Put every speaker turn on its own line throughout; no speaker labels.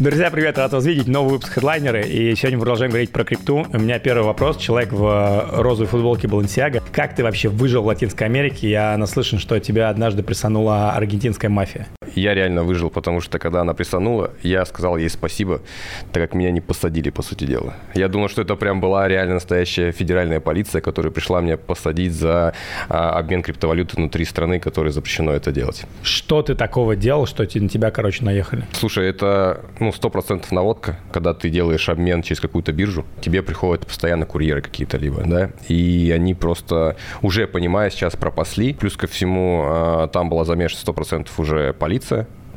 Друзья, привет, рад вас видеть. Новый выпуск хедлайнеры. И сегодня мы продолжаем говорить про крипту. У меня первый вопрос. Человек в э, розовой футболке Балансиага. Как ты вообще выжил в Латинской Америке? Я наслышан, что тебя однажды присанула аргентинская мафия.
Я реально выжил, потому что когда она присанула, я сказал ей спасибо, так как меня не посадили, по сути дела. Я думал, что это прям была реально настоящая федеральная полиция, которая пришла меня посадить за а, обмен криптовалюты внутри страны, которой запрещено это делать.
Что ты такого делал, что на тебя, короче, наехали?
Слушай, это ну, 100% наводка. Когда ты делаешь обмен через какую-то биржу, тебе приходят постоянно курьеры какие-то либо, да, и они просто уже, понимая, сейчас пропасли. Плюс ко всему, а, там была замешана 100% уже полиция,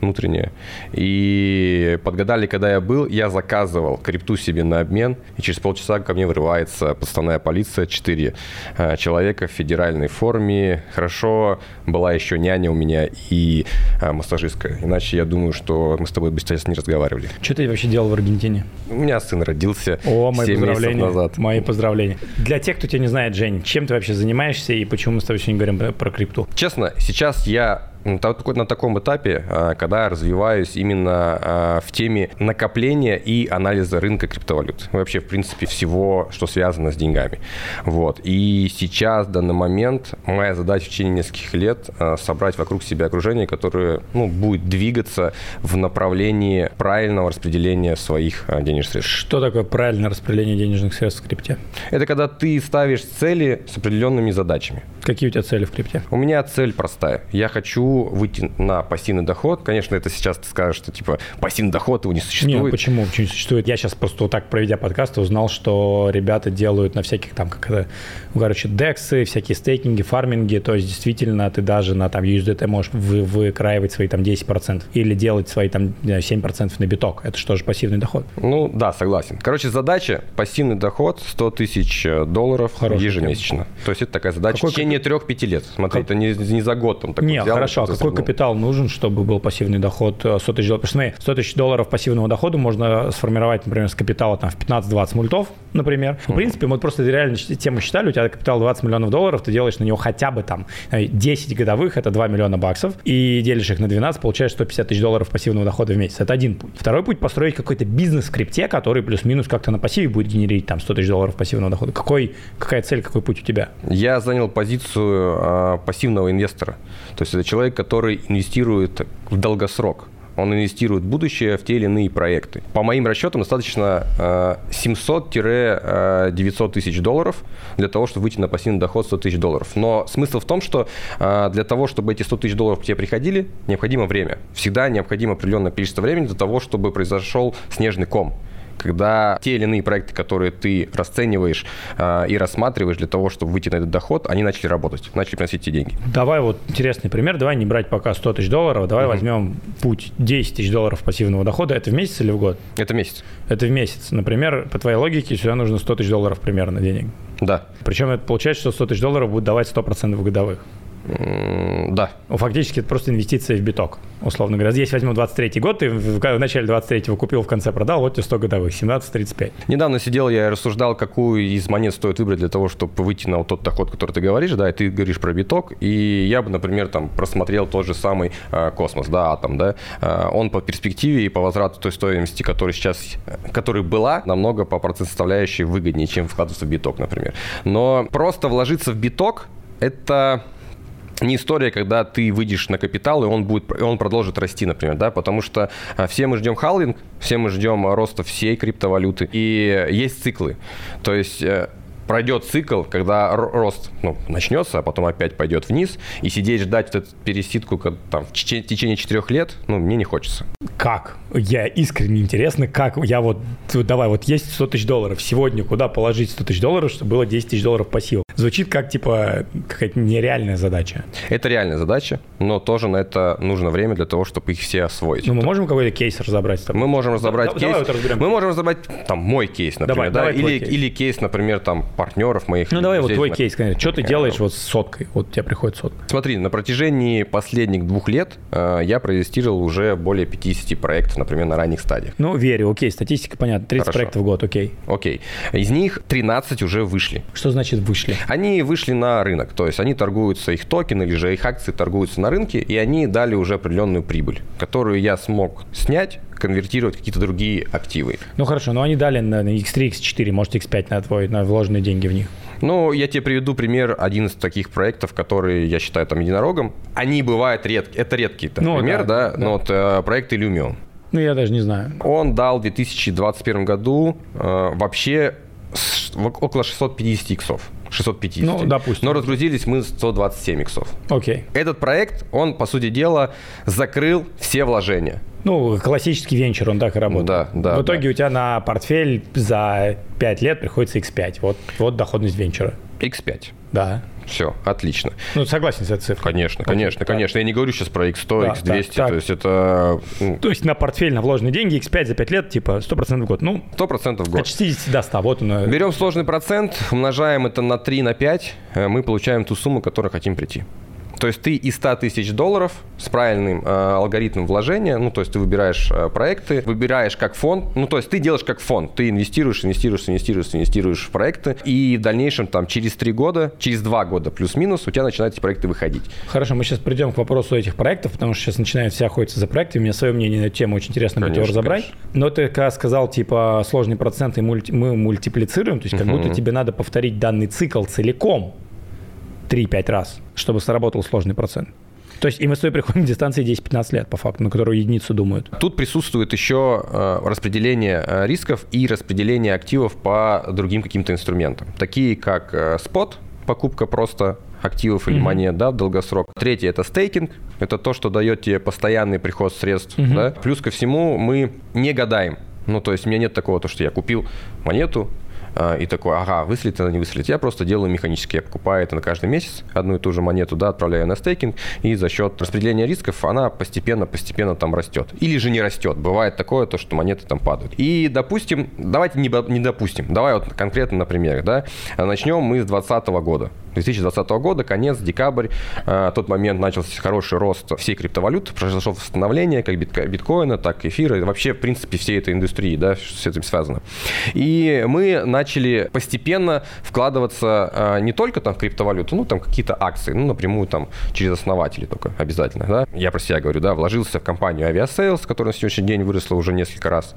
внутренняя. И подгадали, когда я был, я заказывал крипту себе на обмен, и через полчаса ко мне вырывается подставная полиция, четыре э, человека в федеральной форме. Хорошо, была еще няня у меня и э, массажистка. Иначе я думаю, что мы с тобой бы сейчас не разговаривали.
Что ты вообще делал в Аргентине?
У меня сын родился
О, мои
7
поздравления.
месяцев назад.
Мои поздравления. Для тех, кто тебя не знает, Жень, чем ты вообще занимаешься и почему мы с тобой сегодня говорим про крипту?
Честно, сейчас я на так- на таком этапе, а, когда я развиваюсь именно а, в теме накопления и анализа рынка криптовалют. Вообще, в принципе, всего, что связано с деньгами. Вот. И сейчас, в данный момент, моя задача в течение нескольких лет а, собрать вокруг себя окружение, которое ну, будет двигаться в направлении правильного распределения своих денежных средств.
Что такое правильное распределение денежных средств в крипте?
Это когда ты ставишь цели с определенными задачами.
Какие у тебя цели в крипте?
У меня цель простая. Я хочу выйти на пассивный доход. Конечно, это сейчас ты скажешь, что типа пассивный доход его не
Нет,
существует.
почему? Почему не существует? Я сейчас просто вот так, проведя подкаст, узнал, что ребята делают на всяких там, как это, ну, короче, дексы, всякие стейкинги, фарминги, то есть действительно ты даже на там USDT можешь вы, выкраивать свои там 10% или делать свои там не знаю, 7% на биток. Это что же пассивный доход?
Ну да, согласен. Короче, задача пассивный доход 100 тысяч э, долларов
Хорошая
ежемесячно. То есть это такая задача
Какой
в течение 3-5 лет. Смотри,
Как-
это не, не за год там такой
Не,
взял,
хорошо,
что-то
какой
свернул.
капитал нужен, чтобы был пассивный доход э, 100 тысяч долларов? Потому что, смотри, 100 тысяч долларов пассивного дохода можно сформировать, например, с капитала там, в 15-20 мультов, например. В принципе, мы просто реально тему считали, у тебя капитал 20 миллионов долларов, ты делаешь на него хотя бы там э, 10 годовых, это 2 миллиона баксов, и делишь их на 12, получаешь 150 тысяч долларов пассивного дохода в месяц. Это один путь. Второй путь – построить какой-то бизнес в крипте, который плюс-минус как-то на пассиве будет генерить там 100 тысяч долларов пассивного дохода. Какой, какая цель, какой путь у тебя?
Я занял позицию а, пассивного инвестора. То есть это человек, который инвестирует в долгосрок. Он инвестирует в будущее в те или иные проекты. По моим расчетам, достаточно а, 700-900 тысяч долларов для того, чтобы выйти на пассивный доход 100 тысяч долларов. Но смысл в том, что а, для того, чтобы эти 100 тысяч долларов к тебе приходили, необходимо время. Всегда необходимо определенное количество времени для того, чтобы произошел снежный ком когда те или иные проекты, которые ты расцениваешь а, и рассматриваешь для того, чтобы выйти на этот доход, они начали работать, начали приносить тебе деньги.
Давай вот интересный пример. Давай не брать пока 100 тысяч долларов. Давай возьмем путь 10 тысяч долларов пассивного дохода. Это в месяц или в год?
Это месяц.
Это в месяц. Например, по твоей логике, сюда нужно 100 тысяч долларов примерно денег.
Да.
Причем это получается, что 100 тысяч долларов будет давать 100% годовых.
Да.
Ну, Фактически это просто инвестиция в биток, условно говоря. Здесь возьмем 23 год, ты в, начале 23-го купил, в конце продал, вот тебе 100 годовых, 17-35.
Недавно сидел я и рассуждал, какую из монет стоит выбрать для того, чтобы выйти на вот тот доход, который ты говоришь, да, и ты говоришь про биток, и я бы, например, там просмотрел тот же самый а, космос, да, атом, да, А, он по перспективе и по возврату той стоимости, которая сейчас, которая была, намного по процент составляющей выгоднее, чем вкладываться в биток, например. Но просто вложиться в биток, это не история, когда ты выйдешь на капитал, и он, будет, и он продолжит расти, например, да, потому что а, все мы ждем халвинг, все мы ждем роста всей криптовалюты, и есть циклы, то есть э, пройдет цикл, когда ро- рост ну, начнется, а потом опять пойдет вниз, и сидеть ждать вот эту пересидку как, там, в тече- течение четырех лет, ну, мне не хочется.
Как? Я искренне интересно, как я вот, вот давай, вот есть 100 тысяч долларов, сегодня куда положить 100 тысяч долларов, чтобы было 10 тысяч долларов пассива? Звучит как, типа, какая-то нереальная задача.
Это реальная задача, но тоже на это нужно время для того, чтобы их все освоить.
Ну, мы можем какой-то кейс разобрать тобой?
Мы можем разобрать
Да-
кейс.
давай вот разберем
мы можем разобрать там мой кейс, например,
Давай,
да,
давай
или,
кейс.
или кейс, например, там партнеров моих.
Ну, давай вот твой
на-
кейс, конечно. Что ты
например,
делаешь вот с соткой? Вот тебе приходит сотка.
Смотри, на протяжении последних двух лет э, я проинвестировал уже более 50 проектов, например, на ранних стадиях.
Ну, верю, окей, статистика понятна. 30
Хорошо.
проектов в год, окей.
Окей. Из них 13 уже вышли.
Что значит вышли?
Они вышли на рынок, то есть они торгуются, их токены или же их акции торгуются на рынке, и они дали уже определенную прибыль, которую я смог снять, конвертировать какие-то другие активы.
Ну хорошо, но они дали на X3, X4, может X5 на твой, на вложенные деньги в них.
Ну, я тебе приведу пример, один из таких проектов, которые я считаю там единорогом. Они бывают редкие, это редкий там, ну, пример, да, да, да. но вот э, проект Illumion.
Ну, я даже не знаю.
Он дал в 2021 году э, вообще около 650 иксов. 650.
Ну, допустим.
Но разгрузились мы 127 иксов.
Окей.
Этот проект, он, по сути дела, закрыл все вложения.
Ну, классический венчур, он так и работает.
Да, да.
В итоге
да.
у тебя на портфель за 5 лет приходится X5. Вот, вот доходность венчура.
X5.
Да.
Все, отлично.
Ну, согласен с этой цифрой.
Конечно, конечно, так. конечно. Я не говорю сейчас про X100, да, X200,
так,
то есть это...
Ну... То есть на портфель, на вложенные деньги X5 за 5 лет, типа 100% в год. Ну,
100% в год.
От 60 до 100, вот
оно. Берем сложный процент, умножаем это на 3, на 5, э, мы получаем ту сумму, к которой хотим прийти. То есть ты из 100 тысяч долларов с правильным э, алгоритмом вложения, ну, то есть ты выбираешь э, проекты, выбираешь как фонд, ну, то есть ты делаешь как фонд, ты инвестируешь, инвестируешь, инвестируешь, инвестируешь в проекты, и в дальнейшем там через 3 года, через 2 года плюс-минус у тебя начинают эти проекты выходить.
Хорошо, мы сейчас придем к вопросу этих проектов, потому что сейчас начинают все охотиться за проектами, у меня свое мнение на эту тему очень интересно конечно, будет его разобрать. Конечно. Но ты когда сказал, типа, сложный процент и мульти- мы мультиплицируем, то есть как uh-huh. будто тебе надо повторить данный цикл целиком, 3-5 раз, чтобы сработал сложный процент. То есть и мы с тобой приходим к дистанции 10-15 лет, по факту, на которую единицу думают.
Тут присутствует еще э, распределение э, рисков и распределение активов по другим каким-то инструментам, такие как э, спот, покупка просто активов или mm-hmm. монет, да, в долгосрок. Третье – это стейкинг. Это то, что дает тебе постоянный приход средств, mm-hmm. да. Плюс ко всему мы не гадаем. Ну, то есть у меня нет такого, то, что я купил монету, и такой, ага, выстрелит она, не выстрелит. Я просто делаю механически, я покупаю это на каждый месяц, одну и ту же монету, да, отправляю на стейкинг, и за счет распределения рисков она постепенно-постепенно там растет. Или же не растет. Бывает такое, то, что монеты там падают. И, допустим, давайте не, не допустим, давай вот конкретно на примере, да, начнем мы с 2020 года. 2020 года, конец, декабрь, э, тот момент начался хороший рост всей криптовалюты, произошло восстановление как битко, биткоина, так и эфира, и вообще, в принципе, всей этой индустрии, да, с этим связано. И мы начали постепенно вкладываться э, не только там в криптовалюту, ну, там какие-то акции, ну, напрямую там через основателей только обязательно, да. Я про себя говорю, да, вложился в компанию Aviasales, которая на сегодняшний день выросла уже несколько раз,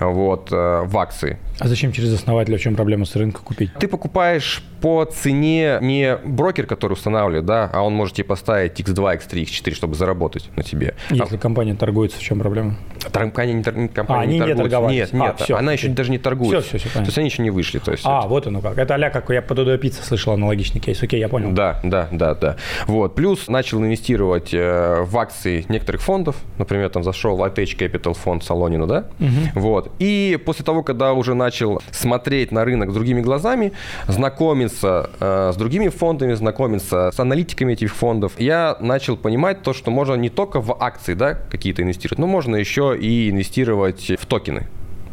вот, э, в акции.
А зачем через основателя? В чем проблема с рынка купить?
Ты покупаешь по цене не не брокер, который устанавливает, да, а он может тебе поставить X2, X3, X4, чтобы заработать на тебе.
Если
а,
компания торгуется, в чем проблема?
Компания не, компания
а, не, не торгуется.
Нет, нет, а, все, она еще даже не торгует.
Все, все, все,
понятно. То есть они еще не вышли. То есть
а, это... вот оно как. Это а как я по Додо Пицца слышал аналогичный кейс. Окей, я понял.
Да, да, да, да. Вот. Плюс начал инвестировать э, в акции некоторых фондов. Например, там зашел в Attach Capital фонд Солонина, да? Угу. Вот. И после того, когда уже начал смотреть на рынок с другими глазами, знакомиться э, с другими фондами, знакомиться знакомиться с аналитиками этих фондов, я начал понимать то, что можно не только в акции да, какие-то инвестировать, но можно еще и инвестировать в токены.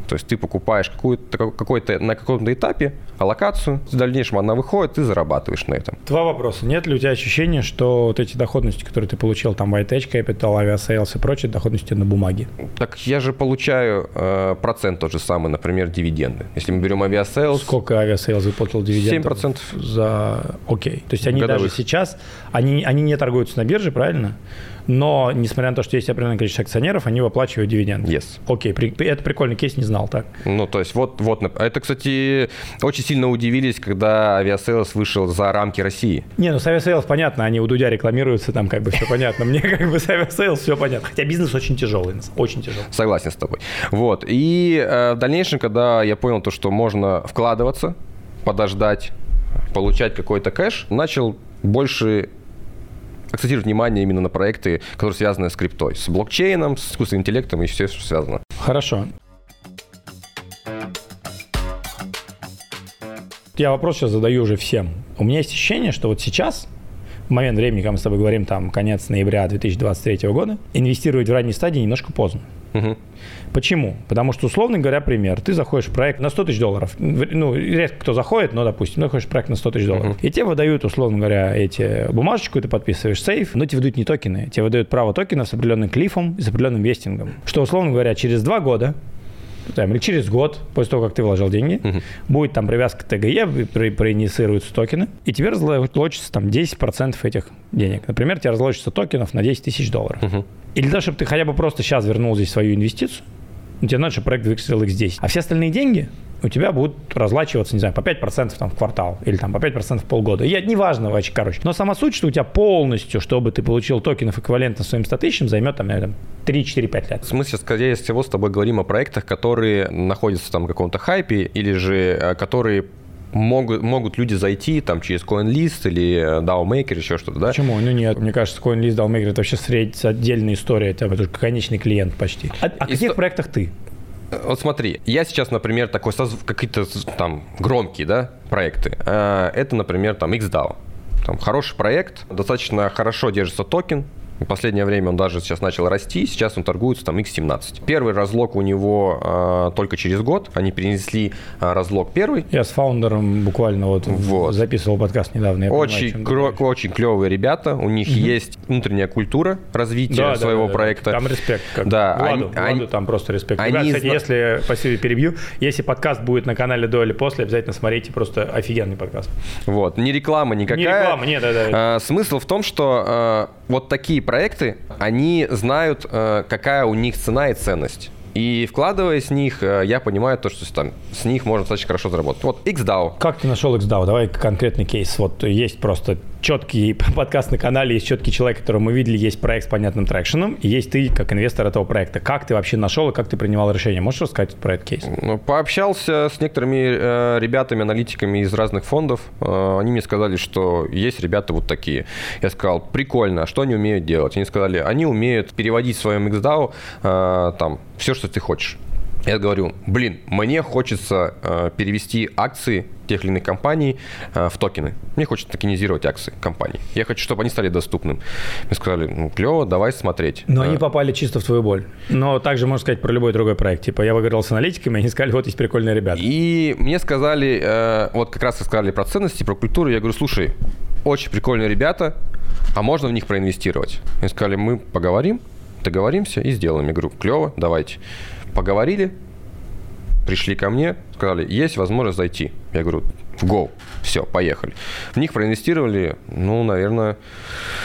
То есть ты покупаешь какую-то, какой-то на каком-то этапе аллокацию, в дальнейшем она выходит, ты зарабатываешь на этом.
Два вопроса. Нет ли у тебя ощущения, что вот эти доходности, которые ты получил, там White Edge Capital, Aviasales и прочие доходности на бумаге?
Так я же получаю э, процент тот же самый, например, дивиденды. Если мы берем Aviasales...
Сколько Aviasales выплатил дивидендов?
7%.
За... Окей. То есть они Годовых. даже сейчас, они, они не торгуются на бирже, правильно? Но, несмотря на то, что есть определенное количество акционеров, они выплачивают дивиденды.
Yes.
Окей, при, это прикольный кейс, не знал так.
Ну, то есть вот, вот, это, кстати, очень сильно удивились, когда Aviasales вышел за рамки России.
Не, ну с Aviasales понятно, они у Дудя рекламируются, там как бы все понятно. Мне как бы с Aviasales все понятно. Хотя бизнес очень тяжелый, очень тяжелый.
Согласен с тобой. Вот, и э, в дальнейшем, когда я понял то, что можно вкладываться, подождать, получать какой-то кэш, начал больше акцентировать внимание именно на проекты, которые связаны с криптой, с блокчейном, с искусственным интеллектом и все, что связано.
Хорошо. Я вопрос сейчас задаю уже всем. У меня есть ощущение, что вот сейчас, в момент времени, когда мы с тобой говорим, там, конец ноября 2023 года, инвестировать в ранней стадии немножко поздно. Угу. Почему? Потому что, условно говоря, пример, ты заходишь в проект на 100 тысяч долларов. Ну, редко кто заходит, но, допустим, ты заходишь в проект на 100 тысяч долларов. Uh-huh. И тебе выдают, условно говоря, эти бумажечку, ты подписываешь сейф, но тебе выдают не токены. Тебе выдают право токенов с определенным клифом и с определенным вестингом. Что, условно говоря, через два года там, или через год, после того, как ты вложил деньги,
Мгм.
будет там привязка к ТГЕ, при- проинициируются токены, и тебе разлочится там 10% этих денег. Например, тебе разлочится токенов на 10 тысяч долларов.
Мгм.
И для того, чтобы ты хотя бы просто сейчас вернул здесь свою инвестицию, тебе надо, чтобы проект выстрелил x10. А все остальные деньги у тебя будут разлачиваться, не знаю, по 5% там в квартал или там по 5% в полгода. И это неважно, вообще, короче. Но сама суть, что у тебя полностью, чтобы ты получил токенов эквивалентно своим 100 тысячам, займет там, наверное, 3-4-5 лет.
Мы сейчас, скорее всего, с тобой говорим о проектах, которые находятся там в каком-то хайпе, или же э, которые могут, могут люди зайти там через CoinList или э, DAO-Maker, еще что-то, да?
Почему? Ну нет, мне кажется, CoinList, DAOMaker это вообще средь, отдельная история, это конечный клиент почти. А, о каких
Исто-
проектах ты?
Вот смотри, я сейчас, например, такой какие-то там громкие, да, проекты. Э, Это, например, там XDAO. Там хороший проект, достаточно хорошо держится токен. В последнее время он даже сейчас начал расти, сейчас он торгуется там X17. Первый разлог у него э, только через год. Они перенесли э, разлог первый.
Я с фаундером буквально вот,
Вот.
записывал подкаст недавно. я понимаю, о
Очень, очень клевые ребята. У них есть внутренняя культура развития
Да,
своего
да, да.
проекта.
Там респект. Как
Да,
Владу,
они-
Владу там просто респект.
они
Ребят, кстати,
зна-
если, спасибо, перебью, если подкаст будет на канале до или после, обязательно смотрите, просто офигенный подкаст.
Вот, не реклама никакая.
Не реклама, нет, да, да.
А, смысл в том, что э, вот такие проекты, они знают, э, какая у них цена и ценность. И вкладываясь в них, э, я понимаю то, что там с них можно достаточно хорошо заработать. Вот XDAO.
Как ты нашел XDAO? Давай конкретный кейс. Вот есть просто четкий подкаст на канале, есть четкий человек, которого мы видели, есть проект с понятным трекшеном, и есть ты как инвестор этого проекта. Как ты вообще нашел и как ты принимал решение? Можешь рассказать про этот кейс?
Ну, Пообщался с некоторыми э, ребятами, аналитиками из разных фондов. Э, они мне сказали, что есть ребята вот такие. Я сказал, прикольно, а что они умеют делать? Они сказали, они умеют переводить в своем XDAO э, там все, что ты хочешь. Я говорю, блин, мне хочется э, перевести акции тех или иных компаний э, в токены. Мне хочется токенизировать акции компаний. Я хочу, чтобы они стали доступными. Мне сказали, ну, клево, давай смотреть.
Но
Э,
они попали чисто в твою боль. Но также можно сказать про любой другой проект. Типа я выиграл с аналитиками, они сказали, вот есть прикольные ребята.
И мне сказали, э, вот как раз сказали про ценности, про культуру. Я говорю, слушай, очень прикольные ребята, а можно в них проинвестировать? Они сказали, мы поговорим, договоримся и сделаем. Я говорю, клево, давайте. Поговорили, пришли ко мне, сказали, есть возможность зайти. Я говорю, в go, все, поехали. В них проинвестировали, ну, наверное,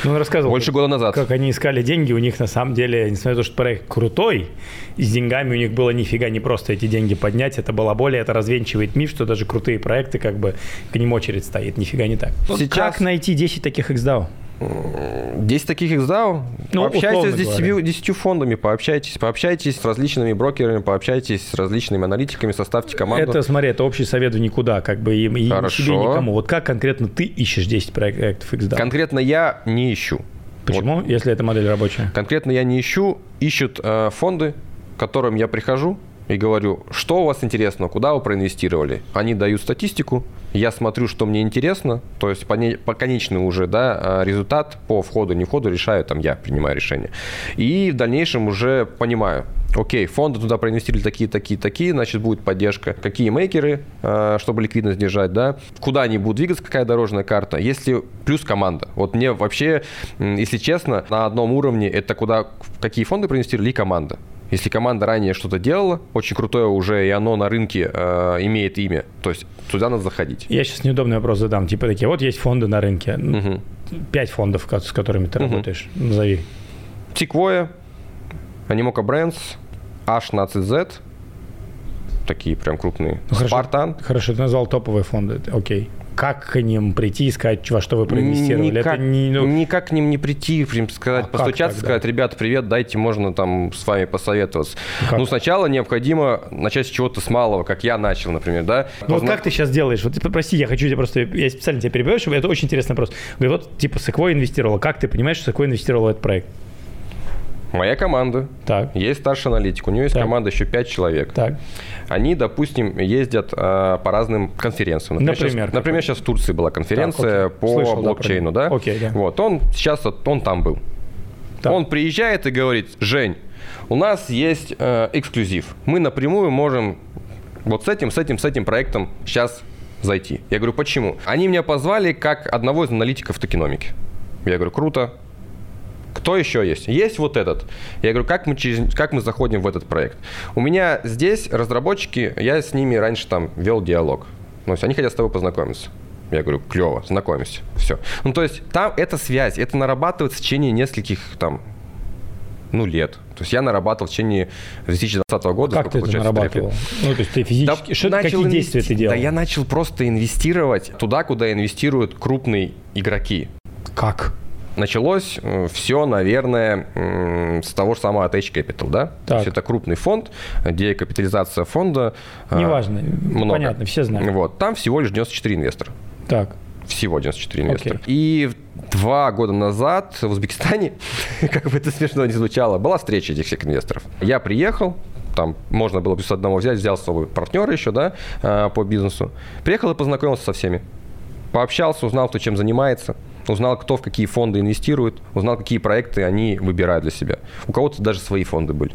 Ну, он рассказывал,
больше года назад.
как они искали деньги. У них на самом деле, несмотря на то, что проект крутой, и с деньгами у них было нифига не просто эти деньги поднять. Это было более, это развенчивает миф, что даже крутые проекты, как бы к ним очередь стоит. Нифига не так.
Сейчас-
Как найти 10 таких XDAO?
10 таких XDAO.
Ну,
пообщайтесь с 10, 10 фондами, пообщайтесь, пообщайтесь с различными брокерами, пообщайтесь с различными аналитиками, составьте команду.
Это, смотри, это общий совет в никуда, как бы и, и себе, никому. Вот как конкретно ты ищешь 10 проектов XDAO?
Конкретно я не ищу.
Почему, если эта модель рабочая?
Конкретно я не ищу. Ищут э, фонды, к которым я прихожу и говорю, что у вас интересно, куда вы проинвестировали. Они дают статистику, я смотрю, что мне интересно, то есть по, не- по конечный уже да, э, результат по входу, не входу решаю, там я принимаю решение. И в дальнейшем уже понимаю, окей, фонды туда проинвестировали такие, такие, такие, значит будет поддержка. Какие мейкеры, э, чтобы ликвидность держать, да, куда они будут двигаться, какая дорожная карта. Если плюс команда. Вот мне вообще, если честно, на одном уровне это куда, какие фонды проинвестировали и команда. Если команда ранее что-то делала, очень крутое уже, и оно на рынке э, имеет имя, то есть туда надо заходить.
Я сейчас неудобный вопрос задам. Типа такие, вот есть фонды на рынке.
Мгм.
Пять фондов, с которыми ты
Мгм.
работаешь. Назови.
Sequoia, Animoca Brands, H16Z, такие прям крупные.
Ну, хорошо.
Спартан.
Хорошо, ты назвал топовые фонды. Окей. Как к ним прийти и сказать, во что вы проинвестировали?
Никак,
Это не, ну,
никак к ним не прийти, прям сказать,
А
постучаться, сказать, ребята, привет, дайте, можно там с вами посоветоваться.
Как?
Ну, сначала необходимо начать с чего-то с малого, как я начал, например, да.
Ну вот
Позна-
как ты сейчас делаешь? Вот ты- прости, я хочу тебя просто, я специально тебя перебиваю, это очень интересный вопрос. Говорю, вот типа Sequoia инвестировала. Как ты понимаешь, что Sequoia инвестировала в этот проект?
Моя команда.
Так,
Есть старший аналитик, у него есть
Так.
команда еще 5 человек.
так.
Они, допустим, ездят э, по разным конференциям.
Например,
сейчас,
какой?
например, сейчас в Турции была конференция
Так, окей.
по
Слышал, да,
блокчейну, да?
неё. Окей, да.
Вот, он сейчас он там был.
Так.
Он приезжает и говорит, Жень, у нас есть э, эксклюзив. Мы напрямую можем вот с этим, с этим, с этим проектом сейчас зайти. Я говорю, почему? Они меня позвали как одного из аналитиков токеномики. Я говорю, круто. Кто еще есть? Есть вот этот. Я говорю, как мы, через, как мы заходим в этот проект? У меня здесь разработчики, я с ними раньше там вел диалог. Ну, то есть они хотят с тобой познакомиться. Я говорю, клево, знакомимся. Все. Ну, то есть там эта связь, это нарабатывается в течение нескольких там ну, лет. То есть я нарабатывал в течение 2020 года.
Как ты это нарабатывал? Ну, то есть ты физически... Да, что, какие инвести... действия ты делал?
Да я начал просто инвестировать туда, куда инвестируют крупные игроки.
Как?
Началось э, все, наверное, с того же самого Attach Capital, да? Так. То есть это крупный фонд, где капитализация фонда
э, Неважно, много. понятно, все знают.
Вот, там всего лишь 94 инвестора.
Так.
Всего 94 инвестора. Okay. И два года назад в Узбекистане, как бы это смешно не звучало, была встреча этих всех инвесторов. Я приехал, там можно было без одного взять, взял с собой партнера еще, да, э, по бизнесу. Приехал и познакомился со всеми. Пообщался, узнал, кто чем занимается – узнал, кто в какие фонды инвестирует, узнал, какие проекты они выбирают для себя. У кого-то даже свои фонды были.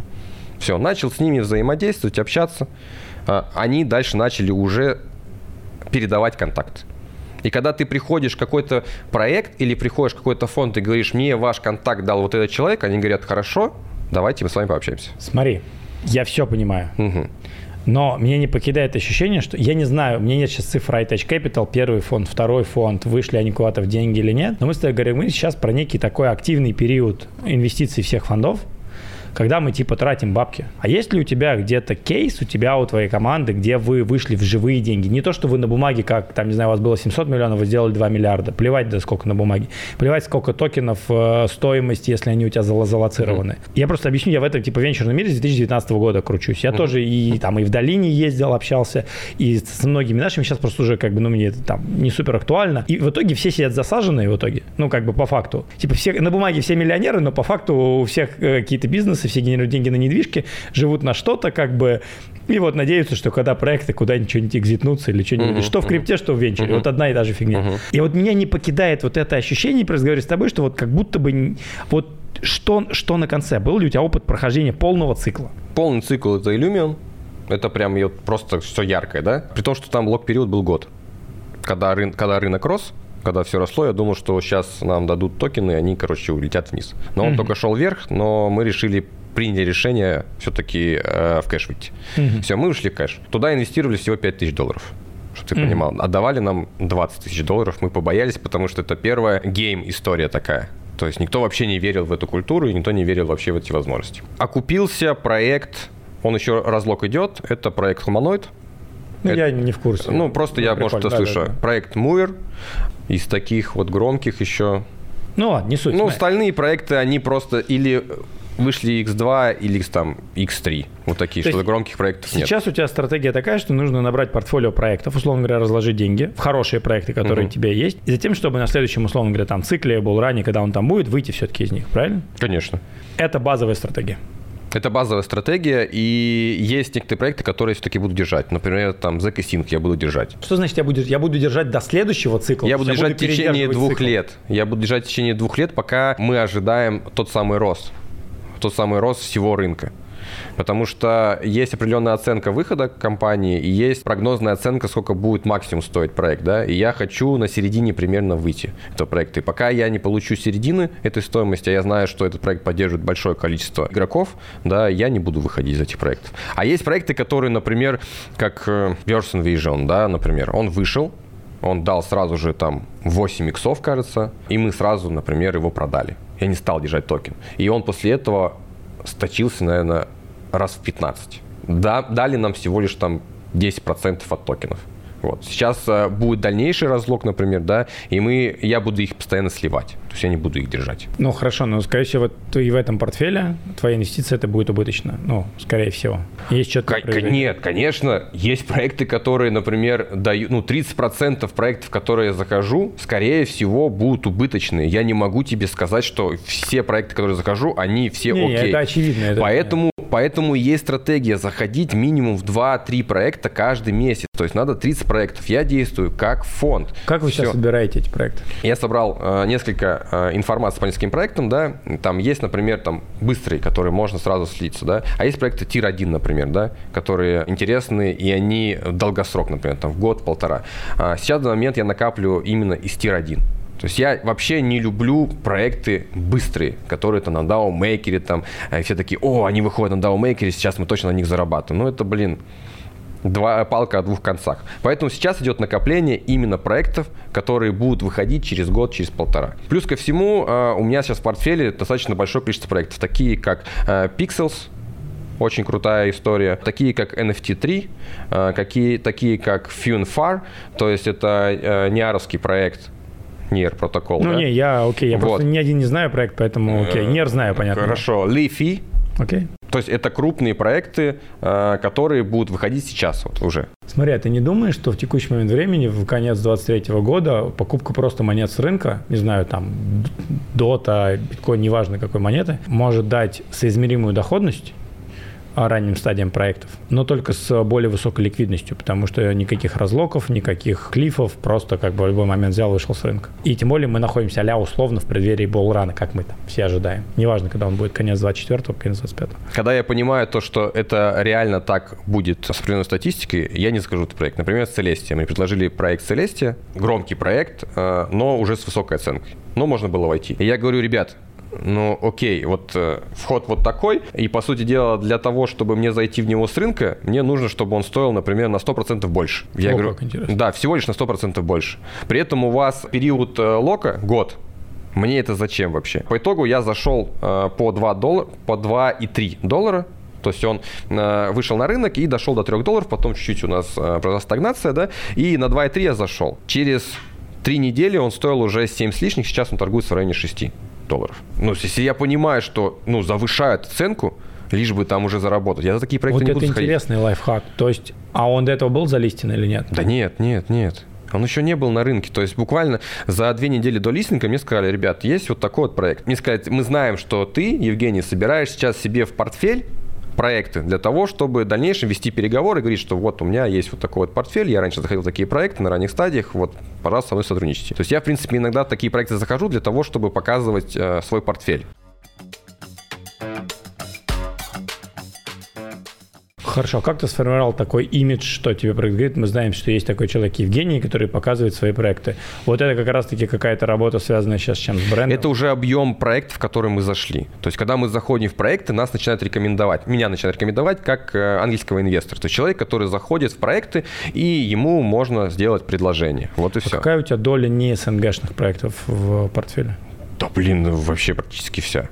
Все, начал с ними взаимодействовать, общаться. А, они дальше начали уже передавать контакт. И когда ты приходишь в какой-то проект или приходишь в какой-то фонд и говоришь, мне ваш контакт дал вот этот человек, они говорят, хорошо, давайте мы с вами пообщаемся.
Смотри, я все понимаю. Угу. Но меня не покидает ощущение, что я не знаю, меня нет сейчас цифр iTouch Capital, первый фонд, второй фонд, вышли они куда-то в деньги или нет. Но мы с тобой говорим, мы сейчас про некий такой активный период инвестиций всех фондов, когда мы типа тратим бабки. А есть ли у тебя где-то кейс у тебя, у твоей команды, где вы вышли в живые деньги? Не то, что вы на бумаге, как там, не знаю, у вас было 700 миллионов, вы сделали 2 миллиарда. Плевать, да сколько на бумаге. Плевать, сколько токенов э, стоимости, если они у тебя зал- залоцированы. Mm-hmm. Я просто объясню, я в этом типа венчурном мире с 2019 года кручусь. Я mm-hmm. тоже и там и в долине ездил, общался, и с многими нашими сейчас просто уже как бы, ну, мне это там не супер актуально. И в итоге все сидят засаженные в итоге, ну, как бы по факту. Типа все, на бумаге все миллионеры, но по факту у всех э, какие-то бизнесы, все генерируют деньги на недвижки, живут на что-то, как бы, и вот надеются, что когда проекты куда-нибудь что-нибудь экзитнутся или что-нибудь, uh-huh, что в крипте, что в венчуре, uh-huh. вот одна и та же фигня. Uh-huh. И вот меня не покидает вот это ощущение, при разговоре с тобой, что вот как будто бы вот что, что на конце? Был ли у тебя опыт прохождения полного цикла?
Полный цикл – это Illumion. Это прям просто все яркое, да? При том, что там лог-период был год. Когда, рын, когда рынок рос, когда все росло, я думал, что сейчас нам дадут токены, и они, короче, улетят вниз. Но он mm-hmm. только шел вверх, но мы решили приняли решение все-таки э, в кэш выйти. Mm-hmm. Все, мы ушли в кэш. Туда инвестировали всего 5 тысяч долларов чтобы ты mm-hmm. понимал. Отдавали нам 20 тысяч долларов, мы побоялись, потому что это первая гейм-история такая. То есть никто вообще не верил в эту культуру, и никто не верил вообще в эти возможности. Окупился проект, он еще разлог идет, это проект Humanoid.
Ну, это, я не в курсе.
Ну, просто ну, я, может, это да, слышу. Да, да. Проект Mover из таких вот громких еще.
Ну ладно, не суть.
Ну, остальные проекты, они просто или вышли X2 или там X3. Вот такие, То что громких проектов
сейчас нет. Сейчас у тебя стратегия такая, что нужно набрать портфолио проектов, условно говоря, разложить деньги в хорошие проекты, которые uh-huh. у тебя есть, и затем, чтобы на следующем, условно говоря, там цикле был ранее, когда он там будет, выйти все-таки из них, правильно?
Конечно.
Это базовая стратегия.
Это базовая стратегия, и есть некоторые проекты, которые все-таки буду держать. Например, там Zack и Sync я буду держать.
Что значит я буду, я буду держать до следующего цикла?
Я буду держать в течение двух цикл. лет. Я буду держать в течение двух лет, пока мы ожидаем тот самый рост тот самый рост всего рынка. Потому что есть определенная оценка выхода компании и есть прогнозная оценка, сколько будет максимум стоить проект. Да? И я хочу на середине примерно выйти этого проекта. И пока я не получу середины этой стоимости, а я знаю, что этот проект поддерживает большое количество игроков, да, я не буду выходить из этих проектов. А есть проекты, которые, например, как Version э, Vision, да, например, он вышел, он дал сразу же там 8 иксов, кажется, и мы сразу, например, его продали. Я не стал держать токен. И он после этого сточился, наверное, раз в 15. Да, дали нам всего лишь там 10% от токенов. Вот. Сейчас э, будет дальнейший разлог, например, да, и мы, я буду их постоянно сливать. Есть я не буду их держать.
Ну, хорошо, но, скорее всего, и в этом портфеле твоя инвестиция это будет убыточно. Ну, скорее всего. Есть что-то...
К- нет, конечно, есть проекты, которые, например, дают, ну, 30% проектов, которые я захожу, скорее всего, будут убыточные. Я не могу тебе сказать, что все проекты, которые захожу, они все не, окей.
это очевидно. Это
Поэтому Поэтому есть стратегия заходить минимум в 2-3 проекта каждый месяц. То есть надо 30 проектов. Я действую как фонд.
Как вы Все. сейчас собираете эти проекты?
Я собрал э, несколько э, информации по нескольким проектам, да. Там есть, например, там быстрые, которые можно сразу слиться, да. А есть проекты tier-1, например, да, которые интересны, и они долгосрок, например, там в год-полтора. А сейчас данный момент я накапливаю именно из tier-1. То есть я вообще не люблю проекты быстрые, которые то на Maker там, э, все такие, о, они выходят на Maker, сейчас мы точно на них зарабатываем. Ну это, блин, два, палка о двух концах. Поэтому сейчас идет накопление именно проектов, которые будут выходить через год, через полтора. Плюс ко всему, э, у меня сейчас в портфеле достаточно большое количество проектов, такие как э, Pixels, очень крутая история. Такие как NFT3, э, какие, такие как FunFar, то есть это неаровский проект, NIR протокол.
Ну
да?
не, я окей, я вот. просто ни один не знаю проект, поэтому окей, NIR знаю, понятно.
Хорошо, Leafy,
Окей.
То есть это крупные проекты, э, которые будут выходить сейчас вот уже.
Смотри, а ты не думаешь, что в текущий момент времени, в конец 2023 года, покупка просто монет с рынка, не знаю, там, дота, биткоин, неважно какой монеты, может дать соизмеримую доходность ранним стадиям проектов, но только с более высокой ликвидностью, потому что никаких разлоков, никаких клифов, просто как бы в любой момент взял, вышел с рынка. И тем более мы находимся а условно в преддверии болрана, как мы там все ожидаем. Неважно, когда он будет, конец 24-го, конец 25-го.
Когда я понимаю то, что это реально так будет с определенной статистикой, я не скажу этот проект. Например, Целестия. Мы предложили проект Целестия, громкий проект, э, но уже с высокой оценкой. Но можно было войти. И я говорю, ребят, ну, окей, вот э, вход вот такой, и, по сути дела, для того, чтобы мне зайти в него с рынка, мне нужно, чтобы он стоил, например, на 100% больше. Я
О,
говорю, да, всего лишь на 100% больше. При этом у вас период э, лока, год, мне это зачем вообще? По итогу я зашел э, по 2 доллара, по 2,3 доллара, то есть он э, вышел на рынок и дошел до 3 долларов, потом чуть-чуть у нас э, произошла стагнация, да, и на 2,3 я зашел. Через три недели он стоил уже 7 с лишних, сейчас он торгуется в районе 6 долларов. Ну, если я понимаю, что ну, завышают оценку, лишь бы там уже заработать. Я за такие проекты
вот
не буду
это интересный лайфхак. То есть, а он до этого был залистен или нет?
Да нет, нет, нет. Он еще не был на рынке. То есть буквально за две недели до листинга мне сказали, ребят, есть вот такой вот проект. Мне сказали, мы знаем, что ты, Евгений, собираешь сейчас себе в портфель проекты для того, чтобы в дальнейшем вести переговоры и говорить, что вот у меня есть вот такой вот портфель, я раньше заходил в такие проекты на ранних стадиях, вот, пожалуйста, со мной сотрудничайте. То есть я, в принципе, иногда в такие проекты захожу для того, чтобы показывать э, свой портфель.
Хорошо, как ты сформировал такой имидж, что тебе проект говорит? Мы знаем, что есть такой человек Евгений, который показывает свои проекты. Вот это как раз-таки какая-то работа, связанная сейчас с чем? С брендом?
Это уже объем проектов, в который мы зашли. То есть, когда мы заходим в проекты, нас начинают рекомендовать. Меня начинают рекомендовать как э, английского инвестора. То есть, человек, который заходит в проекты, и ему можно сделать предложение. Вот и а все.
Какая у тебя доля не СНГшных проектов в портфеле?
Да блин, вообще практически вся.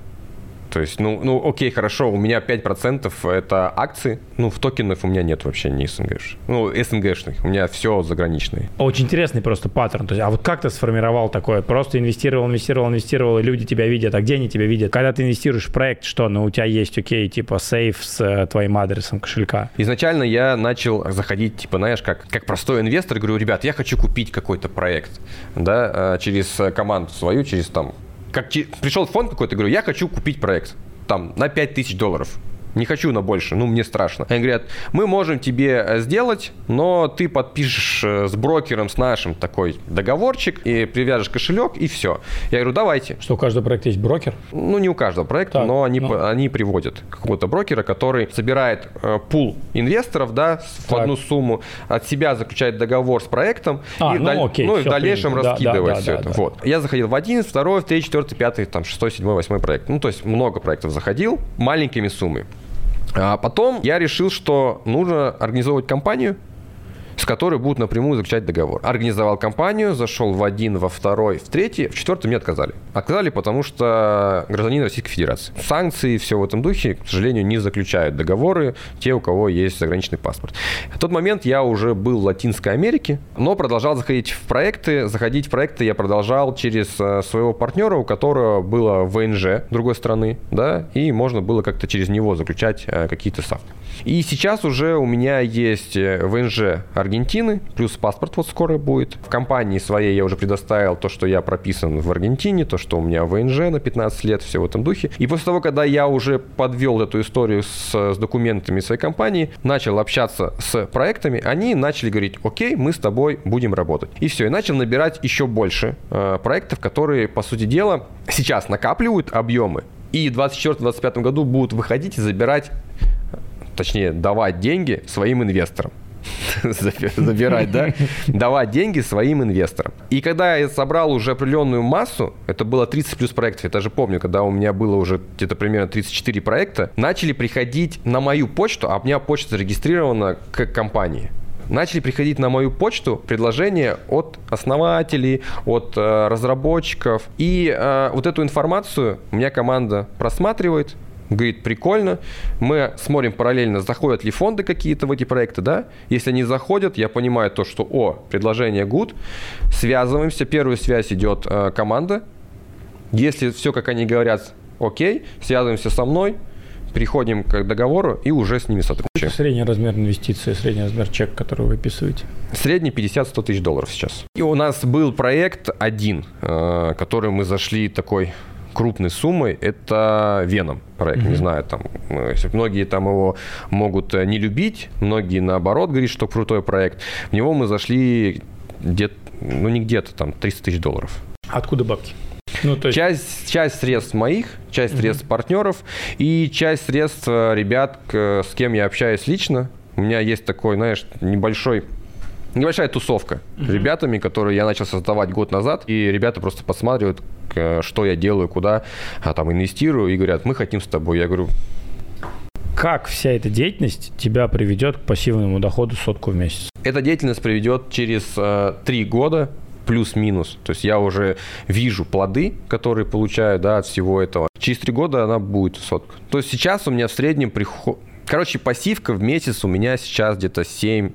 То есть, ну, ну окей, хорошо, у меня 5% это акции, ну, в токенах у меня нет вообще ни СНГш. Ну, СНГшных, у меня все заграничные.
Очень интересный просто паттерн. То есть, а вот как ты сформировал такое? Просто инвестировал, инвестировал, инвестировал, и люди тебя видят. А где они тебя видят? Когда ты инвестируешь в проект, что, ну, у тебя есть, окей, типа сейф с э, твоим адресом кошелька?
Изначально я начал заходить, типа, знаешь, как, как простой инвестор, говорю, ребят, я хочу купить какой-то проект, да, э, через команду свою, через там как пришел фонд какой-то, говорю, я хочу купить проект. Там на 5000 долларов не хочу на больше, ну, мне страшно. Они говорят, мы можем тебе э, сделать, но ты подпишешь э, с брокером, с нашим такой договорчик, и привяжешь кошелек, и все. Я говорю, давайте.
Что, у каждого проекта есть брокер?
Ну, не у каждого проекта, так, но они, ну. они приводят какого-то брокера, который собирает э, пул инвесторов, да, в так. одну сумму, от себя заключает договор с проектом,
а, и, ну, даль... окей, ну,
и в дальнейшем принято. раскидывает да, да, все да, это. Да. Вот. Я заходил в один, второй, в третий, четвертый, пятый, там, шестой, седьмой, восьмой проект. Ну, то есть много проектов заходил, маленькими суммами. А потом я решил, что нужно организовывать компанию, с которой будут напрямую заключать договор. Организовал компанию, зашел в один, во второй, в третий, в четвертый мне отказали. Отказали, потому что гражданин Российской Федерации. Санкции, все в этом духе, к сожалению, не заключают договоры те, у кого есть заграничный паспорт. В тот момент я уже был в Латинской Америке, но продолжал заходить в проекты. Заходить в проекты я продолжал через э, своего партнера, у которого было ВНЖ другой страны, да, и можно было как-то через него заключать э, какие-то ставки. И сейчас уже у меня есть э, ВНЖ Аргентины, плюс паспорт вот скоро будет. В компании своей я уже предоставил то, что я прописан в Аргентине, то, что у меня ВНЖ на 15 лет, все в этом духе. И после того, когда я уже подвел эту историю с, с документами своей компании, начал общаться с проектами, они начали говорить, окей, мы с тобой будем работать. И все, и начал набирать еще больше э, проектов, которые, по сути дела, сейчас накапливают объемы, и в 2024-2025 году будут выходить и забирать точнее, давать деньги своим инвесторам. забирать, да, давать деньги своим инвесторам. И когда я собрал уже определенную массу, это было 30 плюс проектов, я даже помню, когда у меня было уже где-то примерно 34 проекта, начали приходить на мою почту, а у меня почта зарегистрирована к компании начали приходить на мою почту предложения от основателей, от э, разработчиков. И э, вот эту информацию у меня команда просматривает, говорит, прикольно, мы смотрим параллельно, заходят ли фонды какие-то в эти проекты, да, если они заходят, я понимаю то, что, о, предложение good, связываемся, первая связь идет э, команда, если все, как они говорят, окей, связываемся со мной, приходим к договору и уже с ними сотрудничаем.
Средний размер инвестиции, средний размер чека, который вы выписываете?
Средний 50-100 тысяч долларов сейчас. И у нас был проект один, э, который мы зашли такой крупной суммой, это Веном проект. Mm-hmm. Не знаю, там, э, многие там его могут э, не любить, многие наоборот говорят, что крутой проект. В него мы зашли где-то, ну не где-то, там 300 тысяч долларов.
Откуда бабки?
Ну, то есть... часть, часть средств моих, часть mm-hmm. средств партнеров и часть средств э, ребят, с кем я общаюсь лично. У меня есть такой, знаешь, небольшой небольшая тусовка mm-hmm. ребятами, которые я начал создавать год назад, и ребята просто посматривают, что я делаю, куда а, там инвестирую, и говорят, мы хотим с тобой. Я говорю,
как вся эта деятельность тебя приведет к пассивному доходу сотку в месяц?
Эта деятельность приведет через э, три года плюс-минус. То есть я уже вижу плоды, которые получаю да, от всего этого. Через три года она будет сотка. То есть сейчас у меня в среднем приход... Короче, пассивка в месяц у меня сейчас где-то 7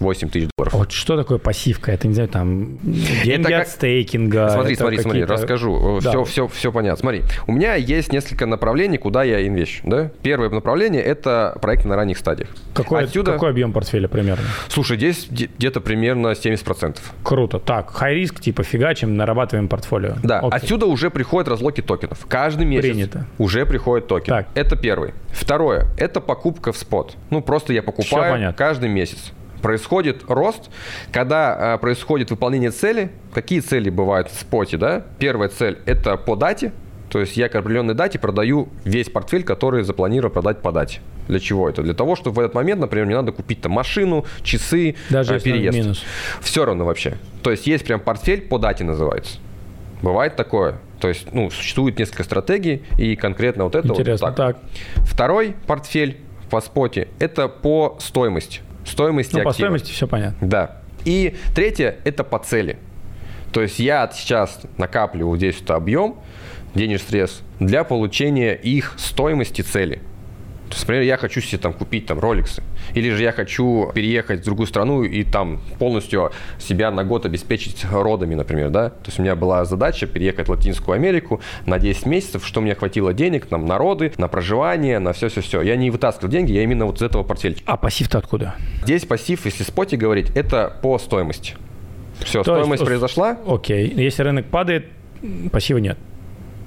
8 тысяч долларов.
Вот что такое пассивка? Это, не знаю, там, деньги это как... от стейкинга.
Смотри, смотри, смотри, расскажу. Да. Все, все, все понятно. Смотри, у меня есть несколько направлений, куда я инвещу. Да? Первое направление – это проект на ранних стадиях.
Какой, Отсюда... какой объем портфеля примерно?
Слушай, здесь где-то примерно 70%.
Круто. Так, high риск, типа фигачим, нарабатываем портфолио.
Да, Окей. отсюда уже приходят разлоки токенов. Каждый месяц Принято. уже приходит токен. Так. Это первый. Второе – это покупка в спот. Ну, просто я покупаю каждый месяц происходит рост, когда э, происходит выполнение цели. Какие цели бывают в споте, да? Первая цель – это по дате, то есть я к определенной дате продаю весь портфель, который запланировал продать по дате. Для чего это? Для того, чтобы в этот момент, например, мне надо купить там машину, часы,
Даже э, переезд. Минус.
Все равно вообще. То есть есть прям портфель по дате называется. Бывает такое. То есть, ну, существует несколько стратегий, и конкретно вот это
Интересно,
вот так. так. Второй портфель по споте – это по стоимости стоимости ну,
актива. по стоимости все понятно.
Да. И третье – это по цели. То есть я сейчас накапливаю здесь вот объем денежных средств для получения их стоимости цели. То есть, например, я хочу себе там купить там роликсы. Или же я хочу переехать в другую страну и там полностью себя на год обеспечить родами, например, да. То есть у меня была задача переехать в Латинскую Америку на 10 месяцев, что мне хватило денег там на роды, на проживание, на все-все-все. Я не вытаскивал деньги, я именно вот из этого портфельчика.
А пассив-то откуда?
Здесь пассив, если споте говорить, это по стоимости. Все, То стоимость есть, произошла.
Окей. Если рынок падает, пассива нет.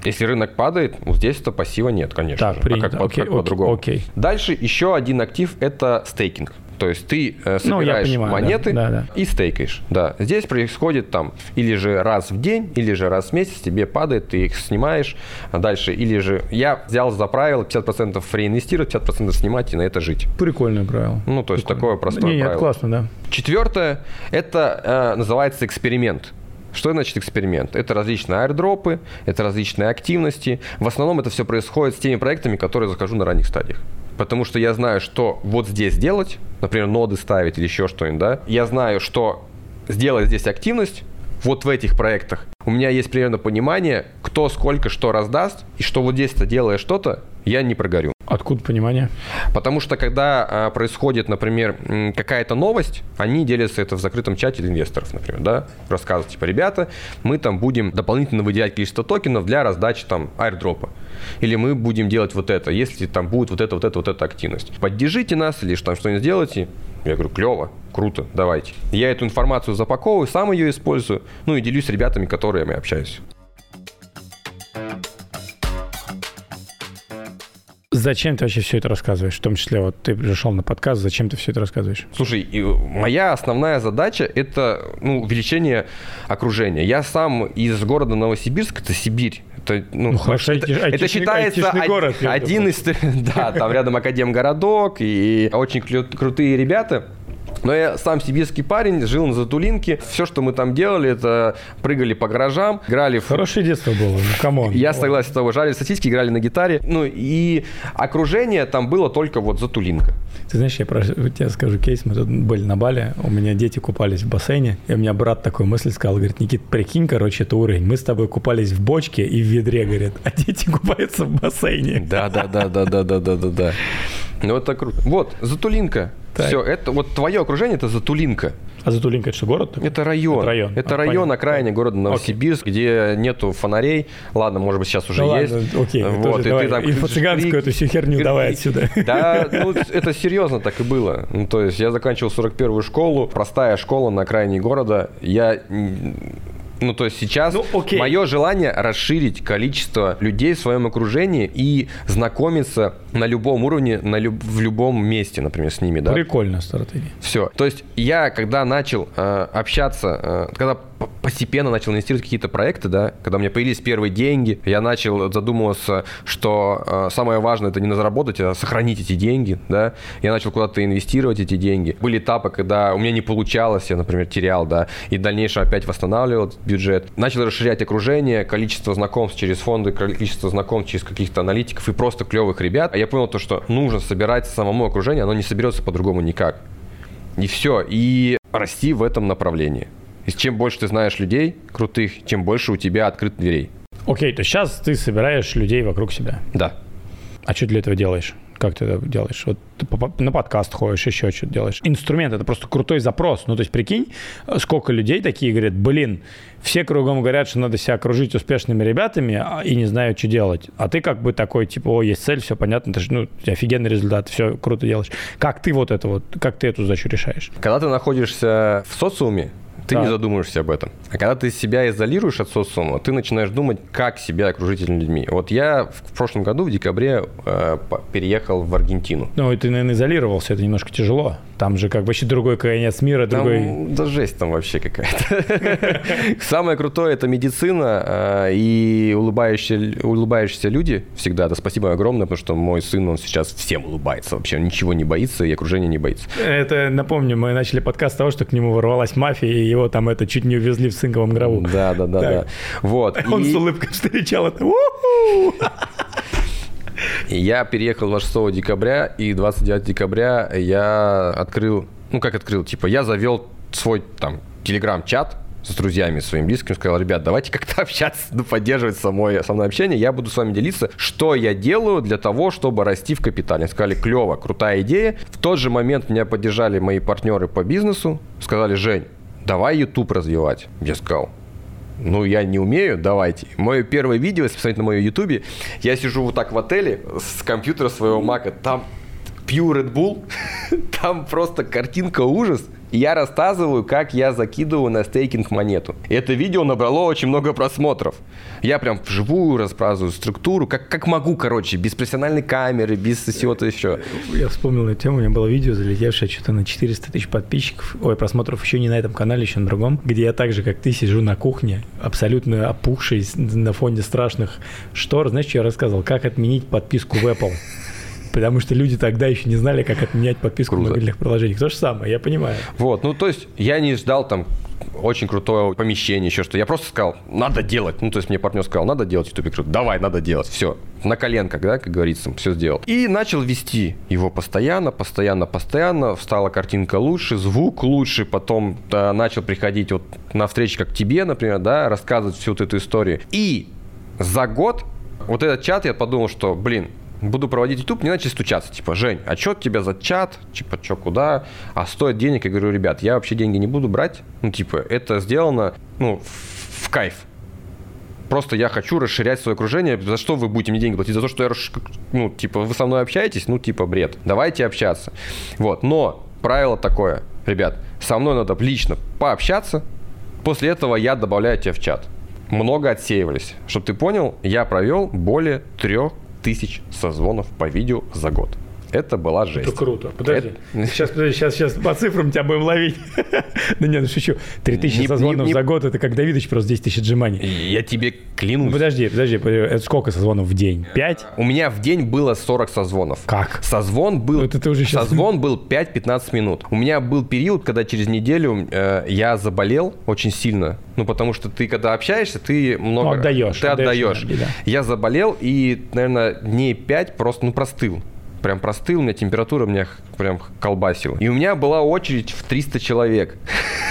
Если рынок падает, вот здесь то пассива нет, конечно.
Так, принято.
А как, окей, как окей, по-другому. Окей. Дальше еще один актив – это стейкинг. То есть ты э, собираешь ну, понимаю, монеты да, да, да. и стейкаешь. Да. Здесь происходит там или же раз в день, или же раз в месяц тебе падает, ты их снимаешь. А дальше, или же я взял за правило 50% реинвестировать, 50% снимать и на это жить.
Прикольное правило.
Ну, то есть Прикольно. такое простое не, правило.
классно, да.
Четвертое – это э, называется эксперимент. Что значит эксперимент? Это различные аирдропы, это различные активности. В основном это все происходит с теми проектами, которые я захожу на ранних стадиях. Потому что я знаю, что вот здесь делать, например, ноды ставить или еще что-нибудь, да. Я знаю, что сделать здесь активность, вот в этих проектах. У меня есть примерно понимание, кто сколько что раздаст, и что вот здесь-то делая что-то, я не прогорю.
Откуда понимание?
Потому что когда а, происходит, например, какая-то новость, они делятся это в закрытом чате для инвесторов, например, да, рассказывают, типа, ребята, мы там будем дополнительно выделять количество токенов для раздачи там аирдропа. Или мы будем делать вот это, если там будет вот это, вот это, вот эта активность. Поддержите нас или что там что-нибудь сделайте. Я говорю, клево, круто, давайте. Я эту информацию запаковываю, сам ее использую, ну и делюсь с ребятами, которые я общаюсь.
Зачем ты вообще все это рассказываешь? В том числе, вот ты пришел на подкаст, зачем ты все это рассказываешь?
Слушай, моя основная задача – это ну, увеличение окружения. Я сам из города Новосибирск, это Сибирь. Это, ну, ну хорошо, это, айтишный, это считается айтишный город, один из... Да, там рядом Академгородок и очень крутые ребята. Но я сам сибирский парень, жил на Затулинке. Все, что мы там делали, это прыгали по гаражам, играли в...
Хорошее детство было, ну come on.
Я согласен с тобой, жарили сосиски, играли на гитаре. Ну и окружение там было только вот Затулинка.
Ты знаешь, я про... тебе скажу кейс, мы тут были на бале, у меня дети купались в бассейне, и у меня брат такой мысль сказал, говорит, Никит, прикинь, короче, это уровень, мы с тобой купались в бочке и в ведре, говорит, а дети купаются в бассейне.
Да-да-да-да-да-да-да-да. Ну это круто. Вот, Затулинка, так. Все, это вот твое окружение это Затулинка.
А Затулинка это что, город?
Такой? Это район. Это район, это а, район окраине города Новосибирск, окей. где нету фонарей. Ладно, может быть, сейчас уже ну, есть. Ладно,
окей, вот, тоже, и давай, ты там инфо-цыганскую эту всю херню крик, давай отсюда.
Да, ну, это серьезно так и было. Ну, то есть я заканчивал 41-ю школу, простая школа на окраине города. Я ну, то есть сейчас ну, окей. мое желание расширить количество людей в своем окружении и знакомиться на любом уровне, на люб, в любом месте, например, с ними. Да?
Прикольная стратегия.
Все. То есть я, когда начал э, общаться, э, когда постепенно начал инвестировать какие-то проекты, да, когда у меня появились первые деньги, я начал задумываться, что э, самое важное это не заработать, а сохранить эти деньги, да. Я начал куда-то инвестировать эти деньги. Были этапы, когда у меня не получалось, я, например, терял, да, и в дальнейшем опять восстанавливал бюджет. Начал расширять окружение, количество знакомств через фонды, количество знакомств через каких-то аналитиков и просто клевых ребят. Я понял то, что нужно собирать самому окружение, оно не соберется по-другому никак. И все. И расти в этом направлении. И чем больше ты знаешь людей крутых, чем больше у тебя открыт дверей.
Окей, то сейчас ты собираешь людей вокруг себя.
Да.
А что для этого делаешь? Как ты это делаешь? Вот ты на подкаст ходишь, еще что-то делаешь. Инструмент — это просто крутой запрос. Ну, то есть, прикинь, сколько людей такие говорят, блин, все кругом говорят, что надо себя окружить успешными ребятами а, и не знаю, что делать. А ты как бы такой, типа, о, есть цель, все понятно, ты же, ну, офигенный результат, все круто делаешь. Как ты вот это вот, как ты эту задачу решаешь?
Когда ты находишься в социуме, ты да. не задумываешься об этом. А когда ты себя изолируешь от социума, ты начинаешь думать, как себя окружить людьми. Вот я в прошлом году, в декабре, э, переехал в Аргентину.
Ну, и ты, наверное, изолировался, это немножко тяжело. Там же как бы вообще другой конец мира, другой...
Там, да жесть там вообще какая-то. Самое крутое – это медицина э, и улыбающиеся, люди всегда. Да спасибо огромное, потому что мой сын, он сейчас всем улыбается вообще, ничего не боится и окружение не боится.
Это, напомню, мы начали подкаст с того, что к нему ворвалась мафия, и его там это чуть не увезли в цинковом гробу.
Да, да, да, да. Вот.
Он и... с улыбкой встречал это.
Я переехал 26 декабря, и 29 декабря я открыл, ну как открыл, типа я завел свой там телеграм-чат, с друзьями своим близким, сказал, ребят, давайте как-то общаться, ну, поддерживать самое, со мной общение, я буду с вами делиться, что я делаю для того, чтобы расти в капитале. Сказали, клево, крутая идея. В тот же момент меня поддержали мои партнеры по бизнесу, сказали, Жень, давай YouTube развивать. Я сказал, ну, я не умею, давайте. Мое первое видео, если посмотреть на моем ютубе, я сижу вот так в отеле с компьютера своего мака, там пью Red Bull, там просто картинка ужас, я рассказываю, как я закидываю на стейкинг монету. Это видео набрало очень много просмотров. Я прям вживую рассказываю структуру, как, как могу, короче, без профессиональной камеры, без всего-то еще.
Я вспомнил эту тему, у меня было видео, залетевшее что-то на 400 тысяч подписчиков, ой, просмотров еще не на этом канале, еще на другом, где я так же, как ты, сижу на кухне, абсолютно опухший на фоне страшных штор. Знаешь, что я рассказывал? Как отменить подписку в Apple потому что люди тогда еще не знали, как отменять подписку Круто. в мобильных приложениях. То же самое, я понимаю.
Вот, ну то есть я не ждал там очень крутое помещение, еще что. Я просто сказал, надо делать. Ну, то есть мне партнер сказал, надо делать YouTube круто. Давай, надо делать. Все. На коленках, да, как говорится, все сделал. И начал вести его постоянно, постоянно, постоянно. Стала картинка лучше, звук лучше. Потом да, начал приходить вот на встречи, как тебе, например, да, рассказывать всю вот эту историю. И за год вот этот чат я подумал, что, блин, буду проводить YouTube, мне начали стучаться, типа, Жень, а что тебя за чат, типа, что, куда, а стоит денег, я говорю, ребят, я вообще деньги не буду брать, ну, типа, это сделано, ну, в, в кайф, просто я хочу расширять свое окружение. За что вы будете мне деньги платить? За то, что я, ну, типа, вы со мной общаетесь? Ну, типа, бред. Давайте общаться. Вот. Но правило такое, ребят, со мной надо лично пообщаться. После этого я добавляю тебя в чат. Много отсеивались. Чтобы ты понял, я провел более трех тысяч созвонов по видео за год. Это была жесть.
Это круто. Подожди. Это... Сейчас, подожди, сейчас, сейчас по цифрам тебя будем ловить. да не, ну шучу. 3000 не, созвонов за год, это как Давидович просто 10 тысяч отжиманий.
Я тебе клянусь. Ну,
подожди, подожди, это сколько созвонов в день? 5?
У меня в день было 40 созвонов.
Как?
Созвон был, ну, это уже сейчас... созвон был 5-15 минут. У меня был период, когда через неделю э, я заболел очень сильно. Ну, потому что ты, когда общаешься, ты много... Ну,
отдаешь.
Ты отдаешь. отдаешь. да. Я заболел и, наверное, дней 5 просто, ну, простыл прям простыл, у меня температура меня прям колбасила. И у меня была очередь в 300 человек.